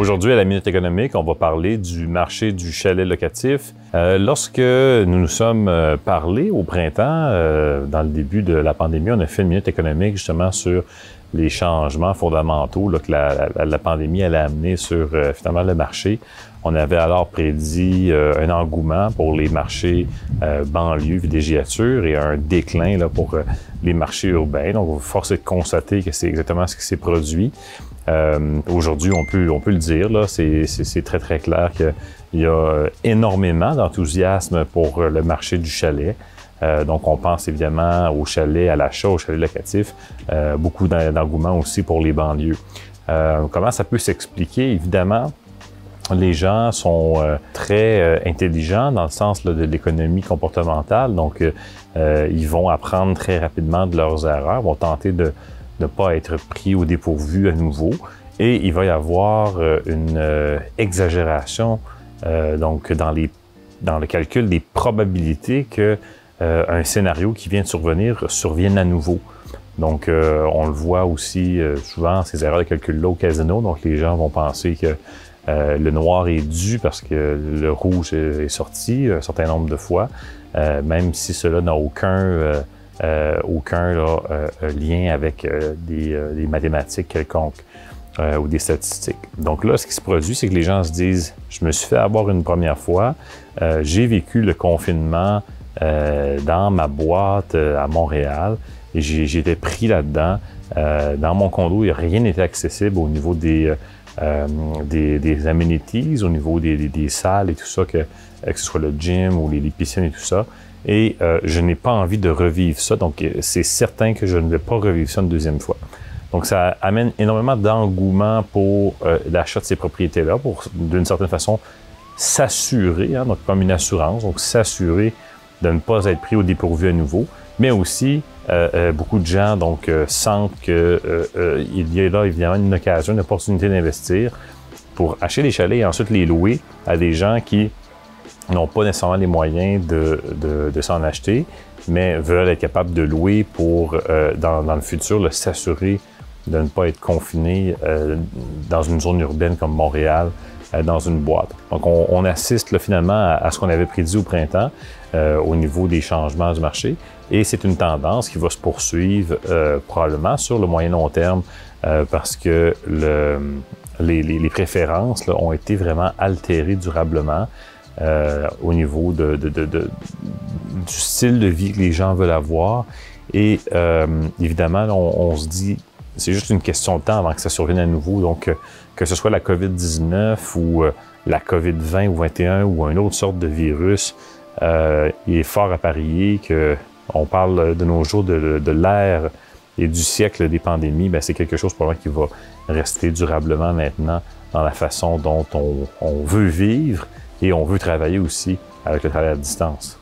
Aujourd'hui, à la Minute économique, on va parler du marché du chalet locatif. Euh, lorsque nous nous sommes euh, parlé au printemps, euh, dans le début de la pandémie, on a fait une Minute économique justement sur les changements fondamentaux que la, pandémie allait amener sur finalement le marché. On avait alors prédit un engouement pour les marchés banlieues, villégiatures et un déclin pour les marchés urbains. Donc, force est de constater que c'est exactement ce qui s'est produit. Euh, Aujourd'hui, on peut, on peut le dire, c'est, très, très clair qu'il y a énormément d'enthousiasme pour le marché du chalet. Euh, donc, on pense évidemment au chalet, à l'achat, au chalet locatif. Euh, beaucoup d'engouement aussi pour les banlieues. Euh, comment ça peut s'expliquer? Évidemment, les gens sont euh, très euh, intelligents dans le sens là, de l'économie comportementale. Donc, ils vont apprendre très rapidement de leurs erreurs, vont tenter de ne pas être pris au dépourvu à nouveau. Et il va y avoir euh, une euh, exagération euh, donc dans, les, dans le calcul des probabilités que un scénario qui vient de survenir survienne à nouveau. Donc, on le voit aussi souvent, ces erreurs de calcul-là au casino. Donc, les gens vont penser que le noir est dû parce que le rouge est sorti un certain nombre de fois, même si cela n'a aucun aucun là, euh, euh, lien avec des, mathématiques quelconques ou des statistiques. Donc là, ce qui se produit, c'est que les gens se disent, je me suis fait avoir une première fois, j'ai vécu le confinement dans ma boîte à Montréal et été pris là-dedans. dans mon condo, rien n'était accessible au niveau des, des, des, amenities, au niveau des, salles et tout ça, que, que ce soit le gym ou les piscines et tout ça et euh, je n'ai pas envie de revivre ça. Donc, euh, c'est certain que je ne vais pas revivre ça une deuxième fois. Donc, ça amène énormément d'engouement pour euh, l'achat de ces propriétés-là, pour d'une certaine façon s'assurer, hein, donc comme une assurance, donc s'assurer de ne pas être pris au dépourvu à nouveau, mais aussi beaucoup de gens donc sentent qu'il y a là évidemment une occasion, une opportunité d'investir pour acheter des chalets et ensuite les louer à des gens qui n'ont pas nécessairement les moyens de, de, de s'en acheter, mais veulent être capables de louer pour, euh, dans, dans, le futur, s'assurer de ne pas être confiné euh, dans une zone urbaine comme Montréal, euh, dans une boîte. Donc, on, on assiste là, finalement à, ce qu'on avait prédit au printemps euh, au niveau des changements du marché, et c'est une tendance qui va se poursuivre probablement sur le moyen long terme parce que le, les, les, les préférences là, ont été vraiment altérées durablement. Euh, au niveau de, de, de, du style de vie que les gens veulent avoir. Et euh, évidemment, on, on, se dit, c'est juste une question de temps avant que ça survienne à nouveau. Donc, euh, que ce soit la COVID-19 ou la COVID-20 ou 21 ou une autre sorte de virus, il est fort à parier que on parle de nos jours de, de l'ère et du siècle des pandémies, ben c'est quelque chose pour moi qui va rester durablement maintenant dans la façon dont on, on veut vivre et on veut travailler aussi avec le travail à distance.